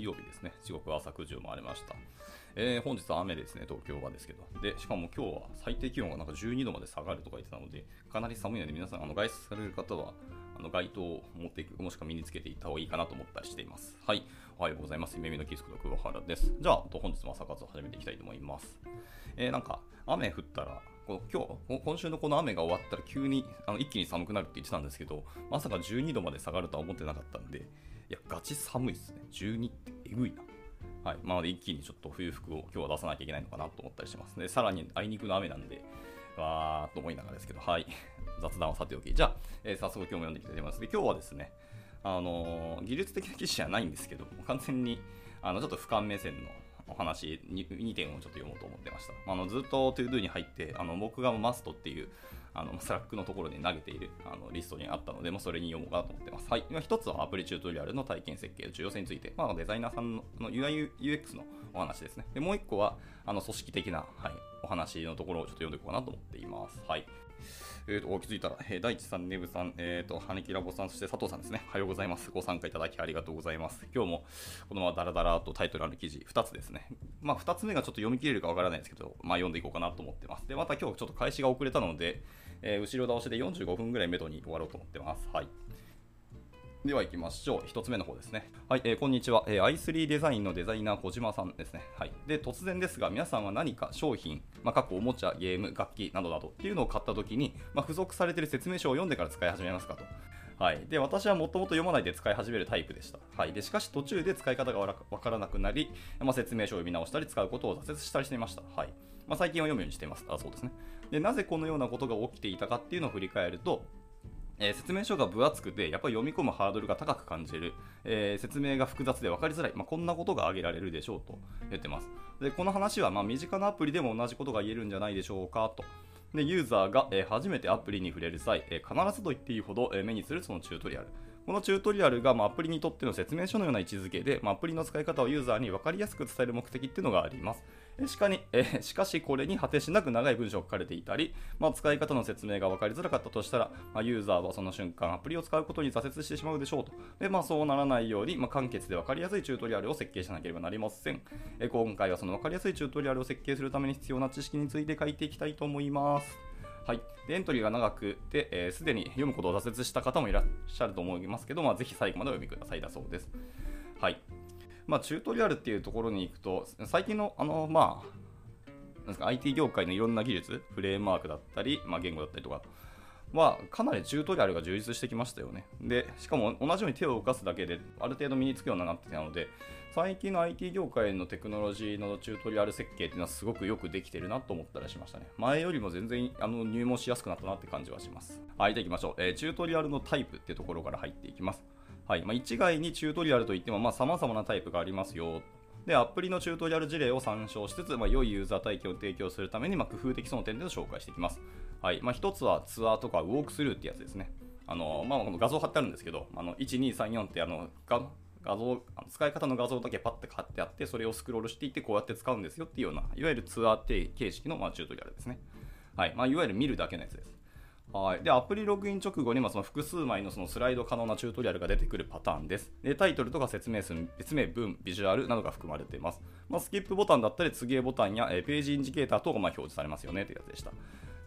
水曜日ですね。時刻は朝9時を回りました。えー、本日は雨ですね、東京はですけど。で、しかも今日は最低気温がなんか12度まで下がるとか言ってたので、かなり寒いので皆さん、あの外出される方は、あの街灯を持っていく、もしくは身につけていった方がいいかなと思ったりしています。はい。おはようございます。夢見のキスクの久保原です。じゃあ、本日も朝活を始めていきたいと思います。えー、なんか、雨降ったら、こ今日、今週のこの雨が終わったら急にあの一気に寒くなるって言ってたんですけど、まさか12度まで下がるとは思ってなかったんで、いや、ガチ寒いっすね。12ってえぐいな。はい。まあ、一気にちょっと冬服を今日は出さなきゃいけないのかなと思ったりします。で、さらにあいにくの雨なんで、わーっと思いながらですけど、はい。雑談はさておき。じゃあ、えー、早速今日も読んでいきたいと思います。で、今日はですね、あのー、技術的な記事じゃないんですけど、完全に、あの、ちょっと俯瞰目線のお話 2, 2点をちょっと読もうと思ってました。あのずっと ToDo に入って、あの僕がマストっていうあのスラックのところに投げているあのリストにあったので、もそれに読もうかなと思ってます。はい。一つはアプリチュートリアルの体験設計の重要性について、まあ、デザイナーさんの UIUX のお話ですね。で、もう一個は、あの組織的な、はい、お話のところをちょっと読んでいこうかなと思っています。はい。えーと、気づいたら、えー、大地さん、ネブさん、えーと、はねきらぼさん、そして佐藤さんですね。おはようございます。ご参加いただきありがとうございます。今日もこのままダラダラとタイトルある記事2つですね。まあ、2つ目がちょっと読み切れるかわからないですけど、まあ、読んでいこうかなと思ってます。で、また今日ちょっと開始が遅れたので、えー、後ろ倒しで45分ぐらいめどに終わろうと思ってます。はい。では行きましょう。1つ目の方ですね。はい、えー、こんにちは、えー、i3 デザインのデザイナー小島さんですね。はい。で、突然ですが、皆さんは何か商品、まあ、過去おもちゃ、ゲーム、楽器などなどっていうのを買ったときに、まあ、付属されている説明書を読んでから使い始めますかと。はい、で私はもともと読まないで使い始めるタイプでした。はい、でしかし途中で使い方がわからなくなり、まあ、説明書を読み直したり使うことを挫折したりしていました。はいま、最近は読むようにしています。あそうですねで。なぜこのようなことが起きていたかっていうのを振り返ると、えー、説明書が分厚くて、やっぱり読み込むハードルが高く感じる、えー、説明が複雑で分かりづらい、まあ、こんなことが挙げられるでしょうと言ってます。で、この話はま身近なアプリでも同じことが言えるんじゃないでしょうかと。で、ユーザーが、えー、初めてアプリに触れる際、え必ずと言っていいほど、え目にするそのチュートリアル。このチュートリアルが、まアプリにとっての説明書のような位置づけで、まアプリの使い方をユーザーに分かりやすく伝える目的っていうのがあります。しかに、え、しかしこれに果てしなく長い文章が書かれていたり、まあ、使い方の説明が分かりづらかったとしたら、まあ、ユーザーはその瞬間アプリを使うことに挫折してしまうでしょうと。で、まあ、そうならないように、まあ、簡潔で分かりやすいチュートリアルを設計しなければなりません。え、今回はその分かりやすいチュートリアルを設計するために必要な知識について書いていきたいと思います。はい、でエントリーが長くて、す、えー、で、に読むことを挫折した方もいらっしゃると思いますけど、まあ、ぜひ最後までお読みくださいだそうです。はい。まあ、チュートリアルっていうところに行くと、最近の、あの、まあ、なんですか IT 業界のいろんな技術、フレームワークだったり、まあ、言語だったりとかは、かなりチュートリアルが充実してきましたよね。で、しかも同じように手を動かすだけで、ある程度身につくようになってたので、最近の IT 業界のテクノロジーのチュートリアル設計っていうのはすごくよくできてるなと思ったりしましたね。前よりも全然あの入門しやすくなったなって感じはします。はい、でいきましょう、えー、チュートリアルのタイプっていうところから入っていきます。はいまあ、一概にチュートリアルといっても、まあ、様々なタイプがありますよで、アプリのチュートリアル事例を参照しつつ、まあ、良いユーザー体験を提供するために、まあ、工夫的その点で紹介していきます。はいまあ、一つはツアーとかウォークスルーってやつですね。あのまあ、この画像貼ってあるんですけど、あの1234ってあの画画像使い方の画像だけパッて貼ってあってそれをスクロールしていってこうやって使うんですよっていうようないわゆるツアー形式の、まあ、チュートリアルですね、はいまあ、いわゆる見るだけのやつですはい。で、アプリログイン直後に、まその複数枚のそのスライド可能なチュートリアルが出てくるパターンです。で、タイトルとか説明数、説明文、ビジュアルなどが含まれています。まあ、スキップボタンだったり、次へボタンや、えページインジケーター等がま表示されますよねというやつでした。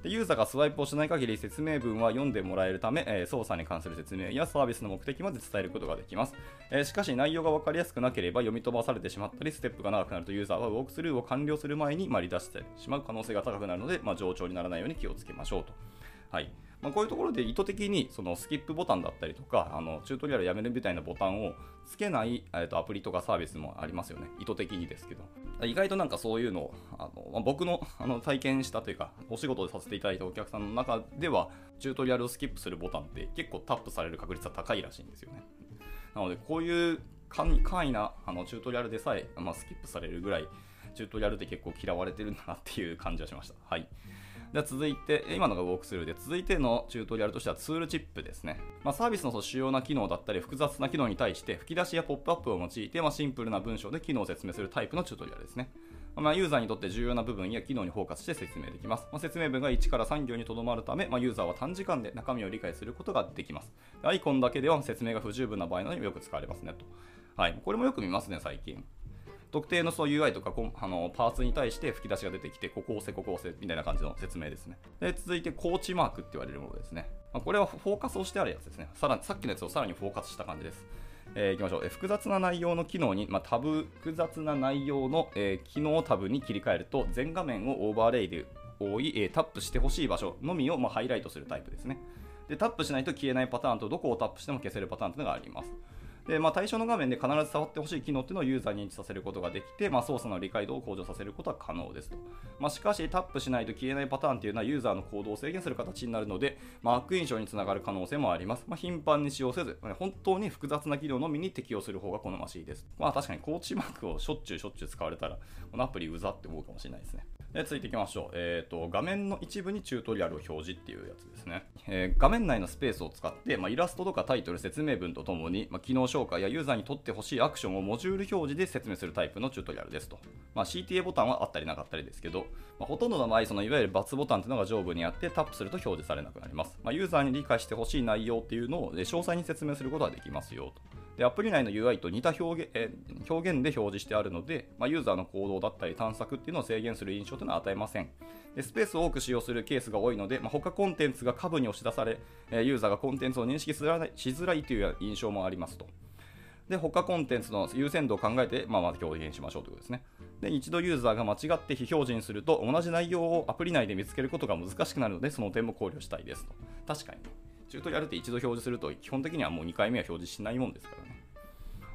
でユーザーがスワイプをしない限り説明文は読んでもらえるため、えー、操作に関する説明やサービスの目的まで伝えることができます、えー、しかし内容が分かりやすくなければ読み飛ばされてしまったりステップが長くなるとユーザーはウォークスルーを完了する前に、まあ、離脱してしまう可能性が高くなるので、まあ、冗長にならないように気をつけましょうと。はい。まあ、こういうところで意図的にそのスキップボタンだったりとかあのチュートリアルやめるみたいなボタンをつけない、えー、とアプリとかサービスもありますよね。意図的にですけど。意外となんかそういうのをあの、まあ、僕のあの体験したというかお仕事でさせていただいたお客さんの中ではチュートリアルをスキップするボタンって結構タップされる確率は高いらしいんですよね。なのでこういう簡易なあのチュートリアルでさえ、まあ、スキップされるぐらいチュートリアルって結構嫌われてるんだなっていう感じはしました。はい。では続いて、今のがウォークスルーで、続いてのチュートリアルとしてはツールチップですね。まあ、サービスの主要な機能だったり、複雑な機能に対して、吹き出しやポップアップを用いて、まあ、シンプルな文章で機能を説明するタイプのチュートリアルですね。まあ、ユーザーにとって重要な部分や機能にフォーカスして説明できます。まあ、説明文が1から3行にとどまるため、まあ、ユーザーは短時間で中身を理解することができます。アイコンだけでは説明が不十分な場合などによく使われますねと。はい、これもよく見ますね、最近。特定のそう UI とかあのパーツに対して吹き出しが出てきて、ここ押せ、ここ押せみたいな感じの説明ですね。で続いて、コーチマークって言われるものですね。まあ、これはフォーカスをしてあるやつですね。さらさっきのやつをさらにフォーカスした感じです。えー、いきましょう、え、複雑な内容の機能に、まあ、タブ、複雑な内容の、えー、機能タブに切り替えると、全画面をオーバーレイで覆い、えー、タップしてほしい場所のみを、まあ、ハイライトするタイプですね。で、タップしないと消えないパターンと、どこをタップしても消せるパターンというのがあります。で、まあ、対象の画面で必ず触ってほしい機能っていうのをユーザーに認知させることができて、まあ、操作の理解度を向上させることは可能ですと。まあ、しかし、タップしないと消えないパターンっていうのはユーザーの行動を制限する形になるので、まあ、悪印象につながる可能性もあります。まあ、頻繁に使用せず、本当に複雑な機能のみに適用する方が好ましいです。まあ、確かにコーチマークをしょっちゅうしょっちゅう使われたら、このアプリうざって思うかもしれないですね。で続いていきましょう、えーと、画面の一部にチュートリアルを表示っていうやつですね、えー、画面内のスペースを使って、まあ、イラストとかタイトル説明文とともに、まあ、機能紹介やユーザーにとってほしいアクションをモジュール表示で説明するタイプのチュートリアルですと、まあ、CTA ボタンはあったりなかったりですけど、まほとんどの場合そのいわゆる×ボタンというのが上部にあってタップすると表示されなくなります、まユーザーに理解してほしい内容っていうのを詳細に説明することができますよと。でアプリ内の UI と似た表現,、え表現で表示してあるので、まあ、ユーザーの行動だったり探索っていうのを制限する印象というのは与えません。でスペースを多く使用するケースが多いので、まあ、他コンテンツが下部に押し出され、えユーザーがコンテンツを認識しづらいという印象もありますと。で、他コンテンツの優先度を考えて、まあ、まず表現しましょうということですね。で、一度ユーザーが間違って非表示にすると、同じ内容をアプリ内で見つけることが難しくなるので、その点も考慮したいですと。確かに、チュートリアルって一度表示すると、基本的にはもう2回目は表示しないもんですからね。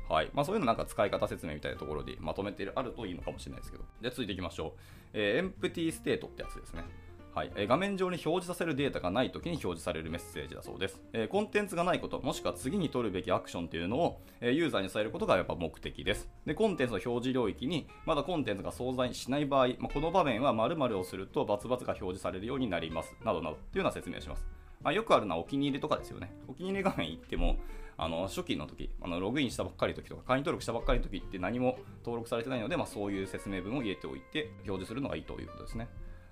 はいまあ、そういうのなんか使い方説明みたいなところでまとめてあるといいのかもしれないですけど。じゃあ続いていきましょう。えー、エンプティステートってやつですね。はい、え、画面上に表示させるデータがないときに表示されるメッセージだそうです、えー、コンテンツがないこと、もしくは次に取るべきアクションというのを、えー、ユーザーに伝えることがやっぱ目的です。で、コンテンツの表示領域にまだコンテンツが存在しない場合、まあ、この場面は〇〇をするとバツバツが表示されるようになります。などなどというような説明をします。まあ、よくあるのはお気に入りとかですよね。お気に入り画面行っても、あの初期の時あのログインしたばっかりの時とか会員登録したばっかりの時って何も登録されてないので、まあ、そういう説明文を入れておいて表示するのがいいということですね。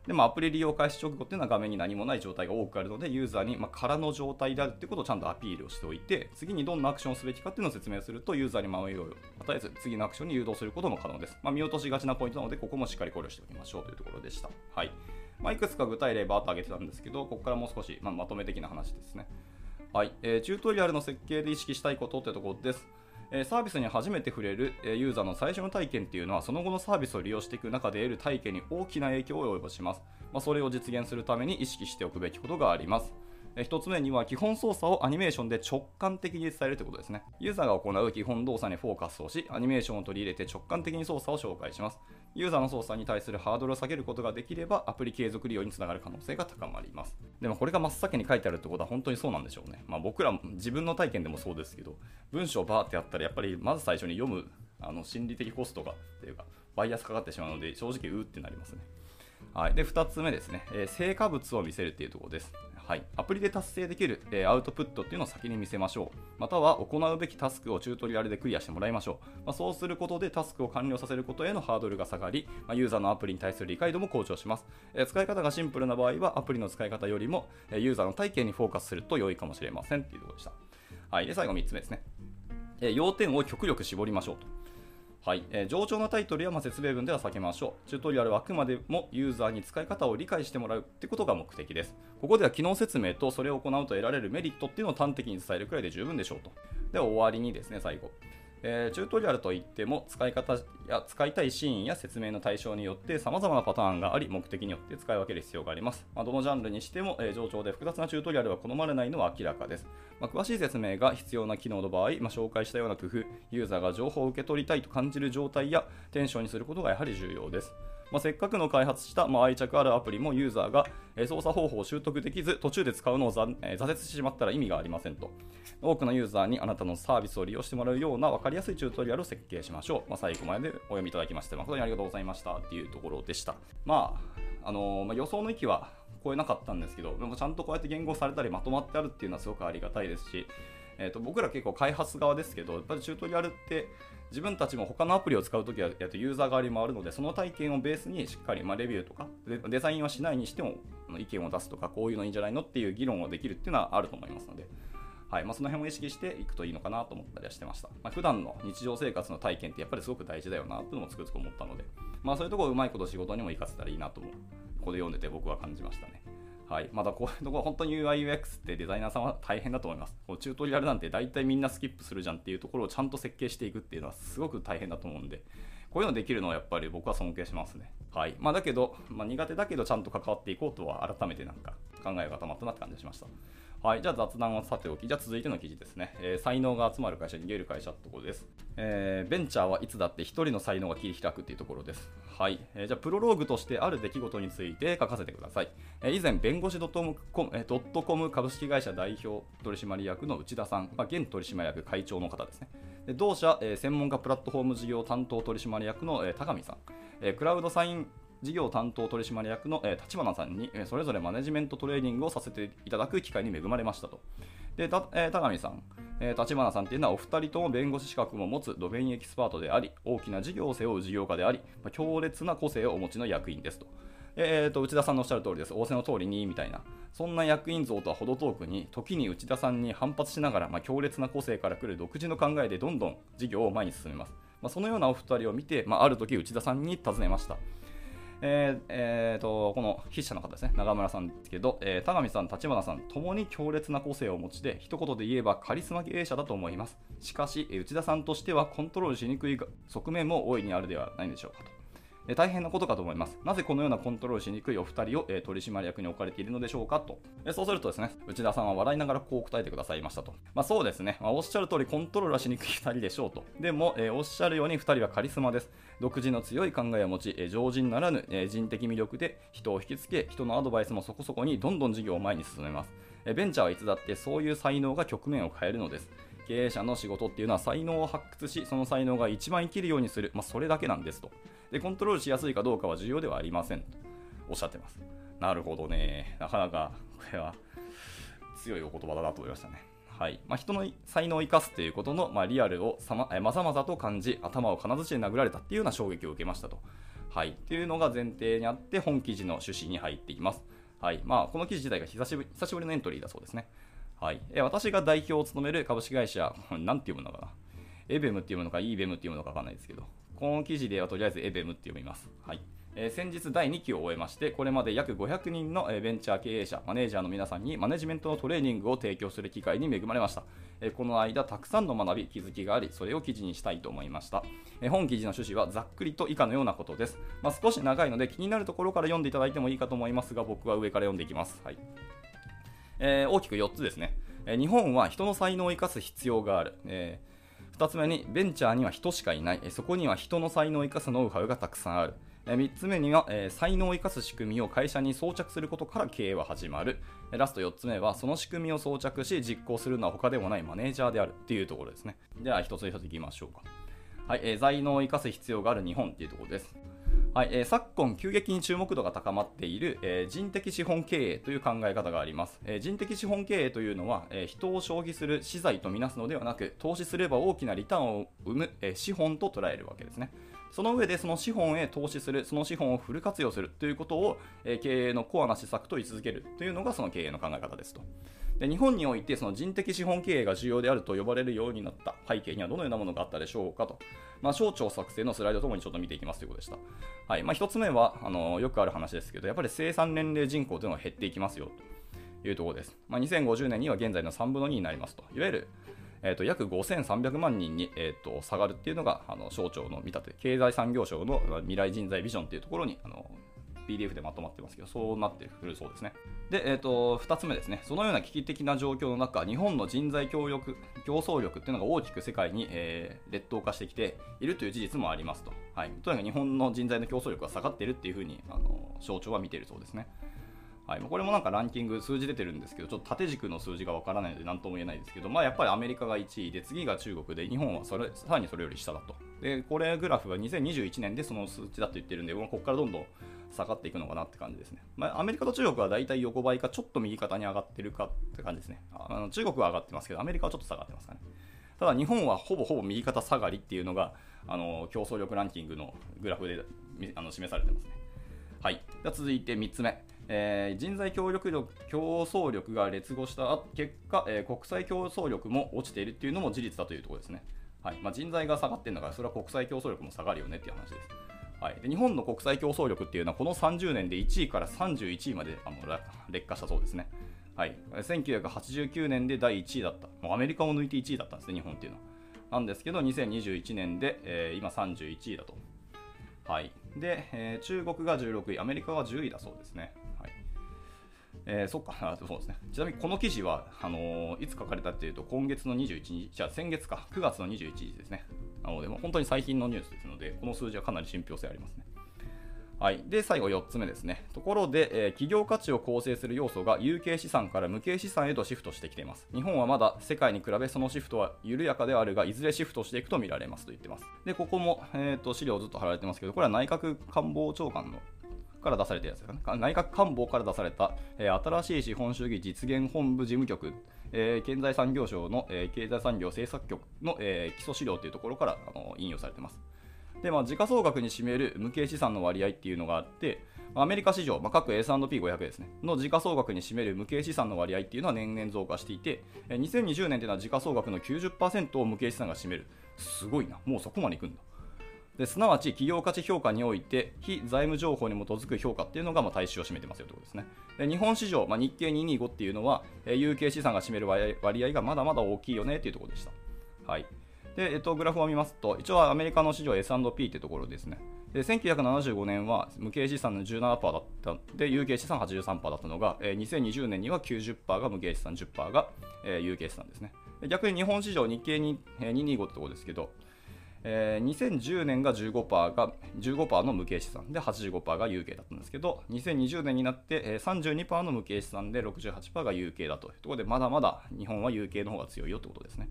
でもアプリ利用開始直後っていうのは画面に何もない状態が多くあるので、ユーザーにま空の状態であるっていうことをちゃんとアピールをしておいて、次にどんなアクションをすべきかっていうのを説明すると、ユーザーに迷いを与えず、次のアクションに誘導することも可能です。まあ、見落としがちなポイントなので、ここもしっかり考慮しておきましょうというところでした。はい。まあ、いくつか具体例バーッと挙げてたんですけど、ここからもう少し、まあ、まとめ的な話ですね。はい、えー、チュートリアルの設計で意識したいことってところです。えー、サービスに初めて触れる、えー、ユーザーの最初の体験っていうのは、その後のサービスを利用していく中で得る体験に大きな影響を及ぼします。まあ、それを実現するために意識しておくべきことがあります。1つ目には基本操作をアニメーションで直感的に伝えるということですね。ユーザーが行う基本動作にフォーカスをし、アニメーションを取り入れて直感的に操作を紹介します。ユーザーの操作に対するハードルを下げることができれば、アプリ継続利用につながる可能性が高まります。でもこれが真っ先に書いてあるってことは本当にそうなんでしょうね。まあ、僕ら自分の体験でもそうですけど、文章をバーってやったらやっぱりまず最初に読むあの心理的コストがっていうか、バイアスかかってしまうので、正直うーってなりますね。はい、で2つ目ですね、えー、成果物を見せるっていうところです。はい、アプリで達成できる、えー、アウトプットっていうのを先に見せましょう。または行うべきタスクをチュートリアルでクリアしてもらいましょう。まあ、そうすることでタスクを完了させることへのハードルが下がり、まあ、ユーザーのアプリに対する理解度も向上します、えー、使い方がシンプルな場合はアプリの使い方よりも、えユーザーの体験にフォーカスすると良いかもしれませんっていうところでした。はい、で最後3つ目ですね。え要点を極力絞りましょうと。はい、えー、上長なタイトルやま説明文では避けましょう。チュートリアルはあくまでもユーザーに使い方を理解してもらうってことが目的です。ここでは機能説明とそれを行うと得られるメリットっていうのを端的に伝えるくらいで十分でしょうと。では終わりにですね、最後。えー、チュートリアルといっても使い方や使いたいシーンや説明の対象によって様々なパターンがあり目的によって使い分ける必要があります、まあ、どのジャンルにしても、えー、上長で複雑なチュートリアルは好まれないのは明らかです、まあ、詳しい説明が必要な機能の場合、まあ、紹介したような工夫ユーザーが情報を受け取りたいと感じる状態やテンションにすることがやはり重要です。まあ、せっかくの開発した、まあ、愛着あるアプリもユーザーが、え操作方法を習得できず途中で使うのを挫,、え挫折してしまったら意味がありませんと。多くのユーザーにあなたのサービスを利用してもらうような分かりやすいチュートリアルを設計しましょう、まあ、最後までお読みいただきまして誠にありがとうございましたっていうところでした。まああのー、まあ、予想の域は超えなかったんですけどでもちゃんとこうやって言語されたりまとまってあるっていうのはすごくありがたいですしえーと、僕ら結構開発側ですけど、やっぱりチュートリアルって自分たちも他のアプリを使うときはやっとユーザー側に回るので、その体験をベースにしっかり、まあ、レビューとかデザインはしないにしても意見を出すとか、こういうのいいんじゃないのっていう議論をできるっていうのはあると思いますので、はいまあ、その辺を意識していくといいのかなと思ったりはしてました。まあ、普段の日常生活の体験ってやっぱりすごく大事だよなっていうのもつくづく思ったので、まあ、そういうところをうまいこと仕事にも活かせたらいいなとここで読んでて僕は感じましたね。はい、まだこういうところ、本当に UIUX ってデザイナーさんは大変だと思います。こうチュートリアルなんて大体みんなスキップするじゃんっていうところをちゃんと設計していくっていうのはすごく大変だと思うんで、こういうのできるのはやっぱり僕は尊敬しますね。はい。まあ、だけど、まあ、苦手だけどちゃんと関わっていこうとは改めてなんか考えが固まったなって感じがしました。はい、じゃあ雑談はさておき、じゃあ続いての記事ですね。えー、才能が集まる会社、逃げる会社ってころです。えー、ベンチャーはいつだって1人の才能が切り開くっていうところです。はい、えー、じゃあプロローグとしてある出来事について書かせてください。え、以前、弁護士ドットコム、え、ドットコム株式会社代表取締役の内田さん、まあ、現取締役会長の方ですね。で同社、え、専門家プラットフォーム事業担当取締役の、え、高見さん、え、クラウドサイン事業担当取締役の、立花さんに、それぞれマネジメントトレーニングをさせていただく機会に恵まれましたと。で、たえー、高見さん、立花さんというのはお二人とも弁護士資格も持つドメインエキスパートであり、大きな事業を背負う事業家であり、強烈な個性をお持ちの役員ですと。えーと、内田さんのおっしゃる通りです。仰せの通りに、みたいな。そんな役員像とは程遠くに、時に内田さんに反発しながら、まあ、強烈な個性から来る独自の考えでどんどん事業を前に進めます。まあ、そのようなお二人を見て、まあ、ある時内田さんに尋ねました。えーえーと、この筆者の方ですね、長村さんですけど、えー、田上さん、立花さん、ともに強烈な個性をお持ちで、一言で言えばカリスマ経営者だと思います。しかし、内田さんとしてはコントロールしにくい側面も大いにあるではないでしょうかと。え大変なことかと思います。なぜこのようなコントロールしにくいお二人を、え取締役に置かれているのでしょうかと。えそうするとですね、内田さんは笑いながらこう答えてくださいましたと。まあ、そうですね、まあ、おっしゃる通りコントロールはしにくい2人でしょうと。でも、えおっしゃるように2人はカリスマです。独自の強い考えを持ち、え常人ならぬ、え人的魅力で人を引きつけ、人のアドバイスもそこそこにどんどん事業を前に進めます。ベンチャーはいつだってそういう才能が局面を変えるのです。経営者の仕事っていうのは才能を発掘し、その才能が一番生きるようにする、まあ、それだけなんですと。で、コントロールしやすいかどうかは重要ではありませんとおっしゃってます。なるほどね。なかなか、これは強いお言葉だなと思いましたね。はいまあ、人の才能を生かすということの、まあ、リアルをさまえまざまざと感じ、頭を金槌で殴られたっていうような衝撃を受けましたと。はい、っていうのが前提にあって、本記事の趣旨に入っていきます。はいまあ、この記事自体が久しぶり久しぶりのエントリーだそうですね。はい、え私が代表を務める株式会社、なんて読むのかな、エベムっていうのか、イーベムっていうのかわかんないですけど、この記事ではとりあえずエベムって読みます。はいえー、先日第2期を終えまして、これまで約500人の、ベンチャー経営者、マネージャーの皆さんにマネジメントのトレーニングを提供する機会に恵まれました。え、この間、たくさんの学び、気づきがあり、それを記事にしたいと思いました。え、本記事の趣旨はざっくりと以下のようなことです。まあ、少し長いので気になるところから読んでいただいてもいいかと思いますが、僕は上から読んでいきます。はいえー、大きく4つですね。え日本は人の才能を生かす必要がある。え2つ目に、ベンチャーには人しかいない。そこには人の才能を生かすノウハウがたくさんある。3つ目には、え才能を生かす仕組みを会社に装着することから経営は始まる。ラスト4つ目は、その仕組みを装着し実行するのは他でもないマネージャーであるっていうところですね。では、一つ一ついきましょうか。はい、えー、才能を生かす必要がある日本っていうところです。はいえー、昨今、急激に注目度が高まっている、えー、人的資本経営という考え方があります。えー、人的資本経営というのは、え人を消費する資材とみなすのではなく、投資すれば大きなリターンを生む、え資本と捉えるわけですね。その上でその資本へ投資する、その資本をフル活用するということを、え経営のコアな施策と位置づけるというのがその経営の考え方ですと。で日本においてその人的資本経営が重要であると呼ばれるようになった背景にはどのようなものがあったでしょうかと、まあ、省庁作成のスライドともにちょっと見ていきますということでした。はいまあ、1つ目はあのよくある話ですけど、やっぱり生産年齢人口というのは減っていきますよというところです。まあ、2050年には現在の3分の2になりますと。いわゆるえーと、約5300万人に、えーと、下がるっていうのがあの省庁の見立て、経済産業省の未来人材ビジョンっていうところにあの PDF でまとまってますけど、そうなってくるそうですね。で、えーと、2つ目ですね、そのような危機的な状況の中、日本の人材協力競争力っていうのが大きく世界に、えー、劣等化してきているという事実もありますと。はい、とにかく日本の人材の競争力が下がっているっていうふうにあの省庁は見ているそうですね。はい、これもなんかランキング、数字出てるんですけど、ちょっと縦軸の数字がわからないので何とも言えないですけど、まあ、やっぱりアメリカが1位で、次が中国で、日本はそれさらにそれより下だと。で、これグラフは2021年でその数値だと言ってるんで、ここからどんどん下がっていくのかなって感じですね。まあ、アメリカと中国は大体横ばいか、ちょっと右肩に上がってるかって感じですね。あの中国は上がってますけど、アメリカはちょっと下がってますかね。ただ日本はほぼほぼ右肩下がりっていうのが、あの競争力ランキングのグラフであの示されてますね。はい。では続いて3つ目。えー人材協力力競争力が劣後した結果、えー国際競争力も落ちているっていうのも事実だというところですね。はいまあ、人材が下がってるんだから、それは国際競争力も下がるよねっていう話です。はい、で日本の国際競争力っていうのはこの30年で1位から31位まであの劣化したそうですね。はい、1989年で第1位だった、もうアメリカを抜いて1位だったんですね、日本っていうのは。なんですけど、2021年で、えー今31位だと。はい、で、えー中国が16位、アメリカは10位だそうですね。えーそっかそうですね。ちなみにこの記事はあのーいつ書かれたっていうと、今月の21日、じゃあ先月か、9月の21日ですね。なので、も本当に最近のニュースですので、この数字はかなり信憑性ありますね。はい、で最後4つ目ですね。ところで、えー企業価値を構成する要素が有形資産から無形資産へとシフトしてきています。日本はまだ世界に比べそのシフトは緩やかではあるが、いずれシフトしていくと見られますと言ってます。で、ここも、えー、と資料ずっと貼られてますけど、これは内閣官房長官のから出されたやつですかね。内閣官房から出された、え新しい資本主義実現本部事務局、えー経済産業省の、え経済産業政策局の、え基礎資料というところからあの引用されています。で、まあ、時価総額に占める無形資産の割合っていうのがあって、アメリカ市場、まあ、各 S&P500 ですね、の時価総額に占める無形資産の割合っていうのは年々増加していて、2020年というのは時価総額の90%を無形資産が占める。すごいな、もうそこまでいくんだ。ですなわち企業価値評価において非財務情報に基づく評価っていうのがまあ大衆を占めてますよということですね。で日本市場、まあ、日経225っていうのは、え有形資産が占める割合がまだまだ大きいよねっていうところでした。はいでえっと、グラフを見ますと、一応アメリカの市場 S&P ってところですね。で1975年は無形資産の17%だったで、有形資産83%だったのが、えー2020年には90%が無形資産、10%が、え有形資産ですね。逆に日本市場、日経にえー225ってところですけど、えー2010年が15%が15%の無形資産で85%が有形だったんですけど2020年になって、え32%の無形資産で68%が有形だというところでまだまだ日本は有形の方が強いよってことですね。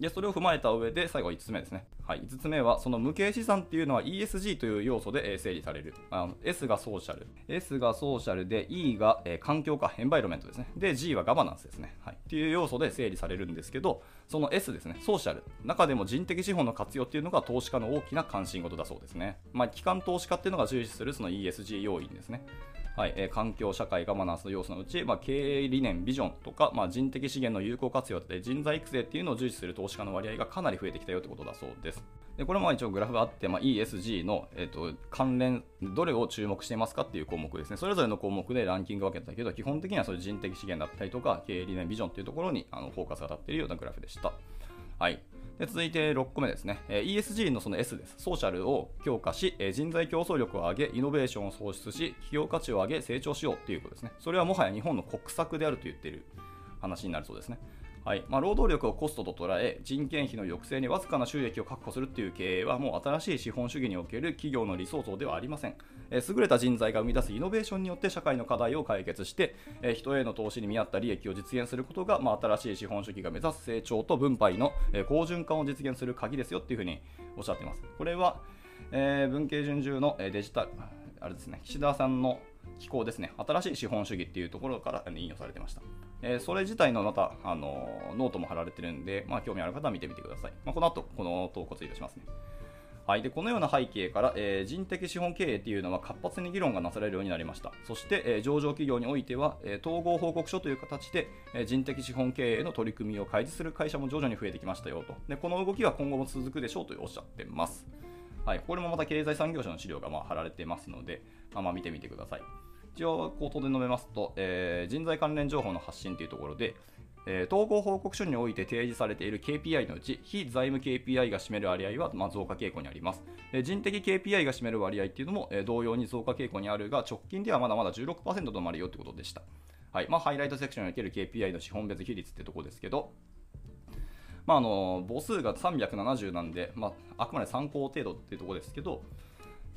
でそれを踏まえた上で最後5つ目ですね、はい、5つ目はその無形資産っていうのは ESG という要素で整理される。あの S がソーシャル。S がソーシャルで E が、え環境かエンバイロメントですね。で G はガバナンスですね、はい、っていう要素で整理されるんですけどその S ですね。ソーシャル。中でも人的資本の活用っていうのが投資家の大きな関心事だそうですね、まあ、機関投資家っていうのが重視するその ESG 要因ですね。はいえー環境、社会、ガバナンスの要素のうち、まあ、経営理念、ビジョンとか、まあ、人的資源の有効活用で人材育成っていうのを重視する投資家の割合がかなり増えてきたよということだそうです。でこれも一応グラフがあって、まあ、ESG の、えー、と関連、どれを注目していますかっていう項目ですね。それぞれの項目でランキング分けたけど、基本的にはそういう人的資源だったりとか、経営理念、ビジョンっていうところにあのフォーカスが当たっているようなグラフでした。はい。で続いて6個目ですね、ESG のその S です。ソーシャルを強化し、人材競争力を上げ、イノベーションを創出し、企業価値を上げ、成長しようということですね。それはもはや日本の国策であると言っている話になるそうですね。はいまあ、労働力をコストと捉え、人件費の抑制にわずかな収益を確保するという経営は、もう新しい資本主義における企業の理想像ではありません。えー優れた人材が生み出すイノベーションによって社会の課題を解決して、えー人への投資に見合った利益を実現することが、まあ、新しい資本主義が目指す成長と分配の、えー好循環を実現する鍵ですよっていうふうにおっしゃっています。これは、えー文系順中のデジタル、あれですね、岸田さんの機構ですね、新しい資本主義っていうところから引用されてました。えーそれ自体のまた、あのーノートも貼られてるんで、まあ、興味ある方は見てみてください。まあ、この後、この投稿ツイートしますね。はい、でこのような背景から、えー人的資本経営というのは活発に議論がなされるようになりました。そして、えー上場企業においては、えー統合報告書という形で、え人的資本経営の取り組みを開示する会社も徐々に増えてきましたよと。でこの動きは今後も続くでしょうとおっしゃってます。はい、これもまた経済産業省の資料がまあ貼られてますので、まあ、ま見てみてください。一応、口頭で述べますと、えー人材関連情報の発信というところで、えー統合報告書において提示されている KPI のうち、非財務 KPI が占める割合は、まあ、増加傾向にあります。え人的 KPI が占める割合っていうのも、え同様に増加傾向にあるが、直近ではまだまだ16%止まるよということでした。はいまあ、ハイライトセクションにおける KPI の資本別比率ってところですけど、まあ、あの母数が370なんで、まあ、あくまで参考程度っていうところですけど、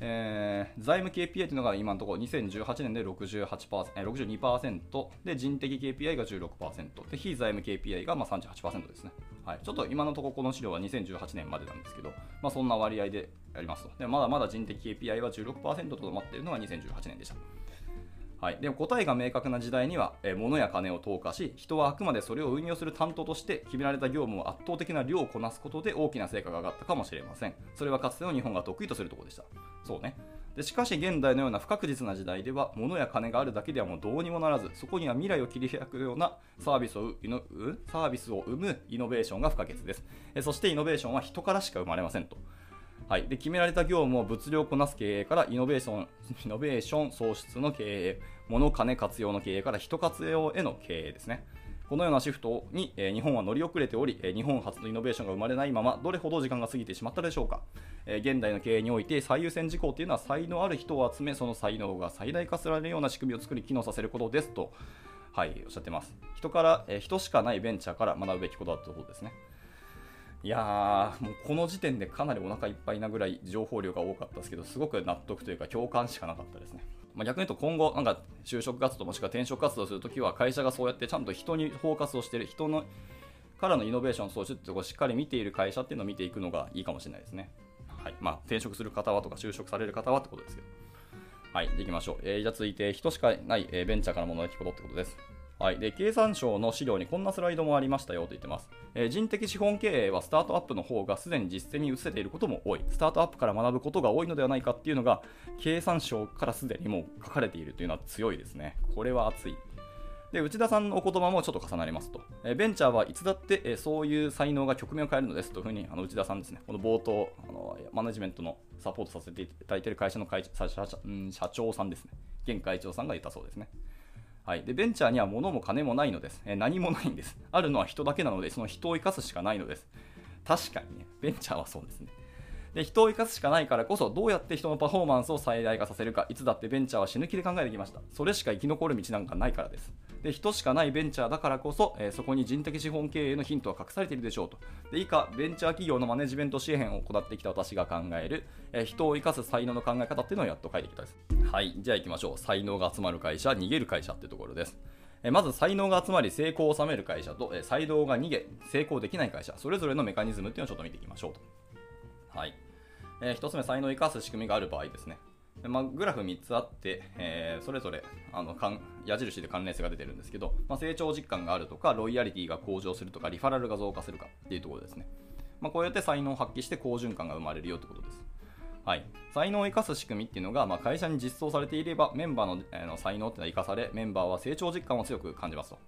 えー財務 KPI というのが今のところ2018年で6。8%え6。2%で人的 KPI が16%で非財務 KPI がまあ38%ですね、はい、ちょっと今のところこの資料は2018年までなんですけど、まあ、そんな割合でやりますとでまだまだ人的 KPI は16%とどまっているのが2018年でしたはい、でも答えが明確な時代には、えー物や金を投下し人はあくまでそれを運用する担当として決められた業務を圧倒的な量をこなすことで大きな成果が上がったかもしれません。それはかつての日本が得意とするところでした。そうね。でしかし現代のような不確実な時代では物や金があるだけではもうどうにもならずそこには未来を切り開くようなサービスをサービスを生むイノベーションが不可欠です。えそしてイノベーションは人からしか生まれませんと。はい、で決められた業務を物量をこなす経営からイノベーションイノベーション創出の経営、物金活用の経営から人活用への経営ですね。このようなシフトに、え、日本は乗り遅れており、え、日本初のイノベーションが生まれないまま、どれほど時間が過ぎてしまったでしょうか。え、現代の経営において最優先事項というのは才能ある人を集め、その才能が最大化されるような仕組みを作り、機能させることですと、はい、おっしゃってます。人から、え人しかないベンチャーから学ぶべきことだということですね。いやー、もうこの時点でかなりお腹いっぱいなぐらい情報量が多かったですけど、すごく納得というか共感しかなかったですね。まあ、逆に言うと今後、なんか就職活動もしくは転職活動するときは会社がそうやってちゃんと人にフォーカスをしてる人のからのイノベーションを創出ってこをしっかり見ている会社っていうのを見ていくのがいいかもしれないですね。はい。まあ、転職する方はとか就職される方はってことですけど。はい。で、いきましょう。えー、じゃあ続いて、人しかない、えー、ベンチャーから学ぶことってことです。はい、で経産省の資料にこんなスライドもありましたよと言ってます、えー、人的資本経営はスタートアップの方がすでに実践に移せていることも多い。スタートアップから学ぶことが多いのではないかっていうのが経産省からすでにもう書かれているというのは強いですね。これは熱い。で内田さんのお言葉もちょっと重なりますと、え、ベンチャーはいつだって、え、そういう才能が局面を変えるのですというふうにあの内田さんですね。この冒頭あのマネジメントのサポートさせていただいている会社の会社社社長さんですね。現会長さんが言ったそうですね。はい、でベンチャーには物も金もないのです、え、何もないんです。あるのは人だけなので、その人を生かすしかないのです。確かにね、ベンチャーはそうですね。で人を生かすしかないからこそどうやって人のパフォーマンスを最大化させるかいつだってベンチャーは死ぬ気で考えてきましたそれしか生き残る道なんかないからですで人しかないベンチャーだからこそ、えー、そこに人的資本経営のヒントは隠されているでしょうと。で以下ベンチャー企業のマネジメント支援を行ってきた私が考える、えー、人を生かす才能の考え方っていうのをやっと書いてきたです。はいじゃあ行きましょう。才能が集まる会社逃げる会社っていうところです。まず才能が集まり成功を収める会社と才能が逃げ成功できない会社それぞれのメカニズムっていうのをちょっと見ていきましょうと。はい。えー、1つ目、才能を生かす仕組みがある場合ですね。まあ、グラフ3つあって、えー、それぞれあの矢印で関連性が出てるんですけど、まあ、成長実感があるとか、ロイヤリティが向上するとか、リファラルが増加するかっていうところですね。まあ、こうやって才能を発揮して好循環が生まれるよってことです。はい、才能を生かす仕組みっていうのが、まあ、会社に実装されていれば、メンバーの,、えー、の才能っていうのは生かされ、メンバーは成長実感を強く感じますと。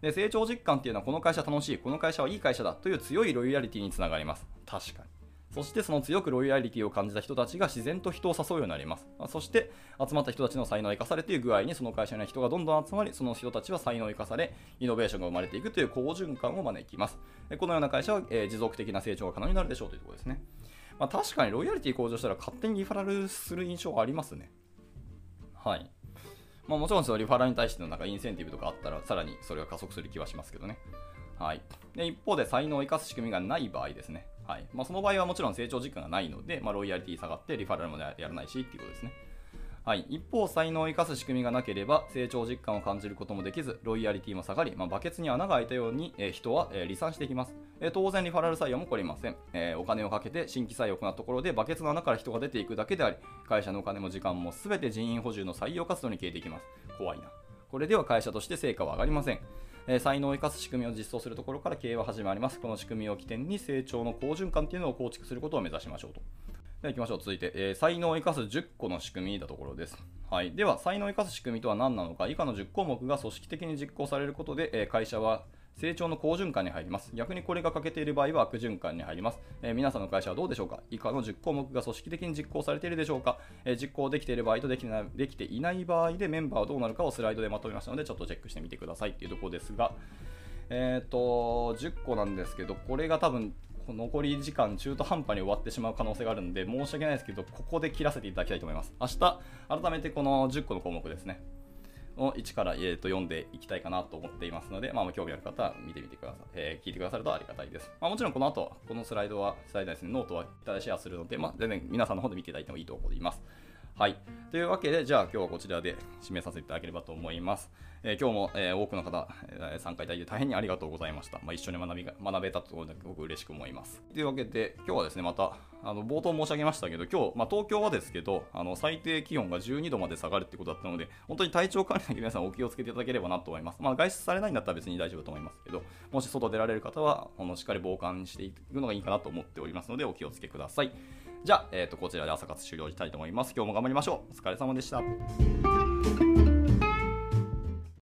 で成長実感っていうのは、この会社楽しい、この会社はいい会社だという強いロイヤリティにつながります。確かに。そしてその強くロイヤリティを感じた人たちが自然と人を誘うようになります。そして集まった人たちの才能を生かされている具合にその会社に人がどんどん集まり、その人たちは才能を生かされ、イノベーションが生まれていくという好循環を招きます。このような会社は、え持続的な成長が可能になるでしょうというところですね。まあ、確かにロイヤリティ向上したら勝手にリファラルする印象ありますね。はい。まあ、もちろんそのリファラルに対してのなんかインセンティブとかあったら、さらにそれが加速する気はしますけどね。はい、で一方で才能を生かす仕組みがない場合ですね。はいまあ、その場合はもちろん成長実感がないので、まあ、ロイヤリティ下がってリファラルもやらないしっていうことですね。はい、一方、才能を生かす仕組みがなければ成長実感を感じることもできず、ロイヤリティも下がり、まあ、バケツに穴が開いたように、えー、人は、えー、離散していきます、えー、当然、リファラル採用も起こりません、えお金をかけて新規採用を行ったところで、バケツの穴から人が出ていくだけであり、会社のお金も時間も全て人員補充の採用活動に消えていきます。怖いな。これでは会社として成果は上がりません。え才能を生かす仕組みを実装するところから経営は始まります。この仕組みを起点に成長の好循環というのを構築することを目指しましょうと。では行きましょう。続いて、えー、才能を生かす10個の仕組みだところです。はい。では、才能を生かす仕組みとは何なのか、以下の10項目が組織的に実行されることで、えー、会社は成長の好循環に入ります。逆にこれが欠けている場合は悪循環に入ります。えー、皆さんの会社はどうでしょうか？以下の10項目が組織的に実行されているでしょうか、えー、実行できている場合とできなできていない場合でメンバーはどうなるかをスライドでまとめましたので、ちょっとチェックしてみてくださいというところですが、えっ、ー、と、10個なんですけど、これが多分、残り時間中途半端に終わってしまう可能性があるんで、申し訳ないですけど、ここで切らせていただきたいと思います。明日、改めてこの10個の項目ですね。を1から、えー、と読んでいきたいかなと思っていますので、まあ、興味ある方は見てみてください、えー、聞いてくださるとありがたいです。まあ、もちろんこの後、このスライドは、スライドですね、ノートはただシェアするので、まあ、全然皆さんの方で見ていただいてもいいと思います。はい。というわけで、じゃあ今日はこちらで締めさせていただければと思います。えー、今日も、えー、多くの方、え、参加いただいて大変にありがとうございました。まあ、一緒に学びが学べたところで僕嬉しく思います。というわけで、今日はですね、また、あの冒頭申し上げましたけど、今日、まあ、東京はですけど、あの最低気温が12度まで下がるってことだったので、本当に体調管理だけ 皆さんお気をつけていただければなと思います。まあ、外出されないんだったら別に大丈夫と思いますけど、もし外出られる方は、このしっかり防寒していくのがいいかなと思っておりますので、お気をつけください。じゃあ、えー、とこちらで朝活終了したいと思います。今日も頑張りましょう。お疲れ様でした。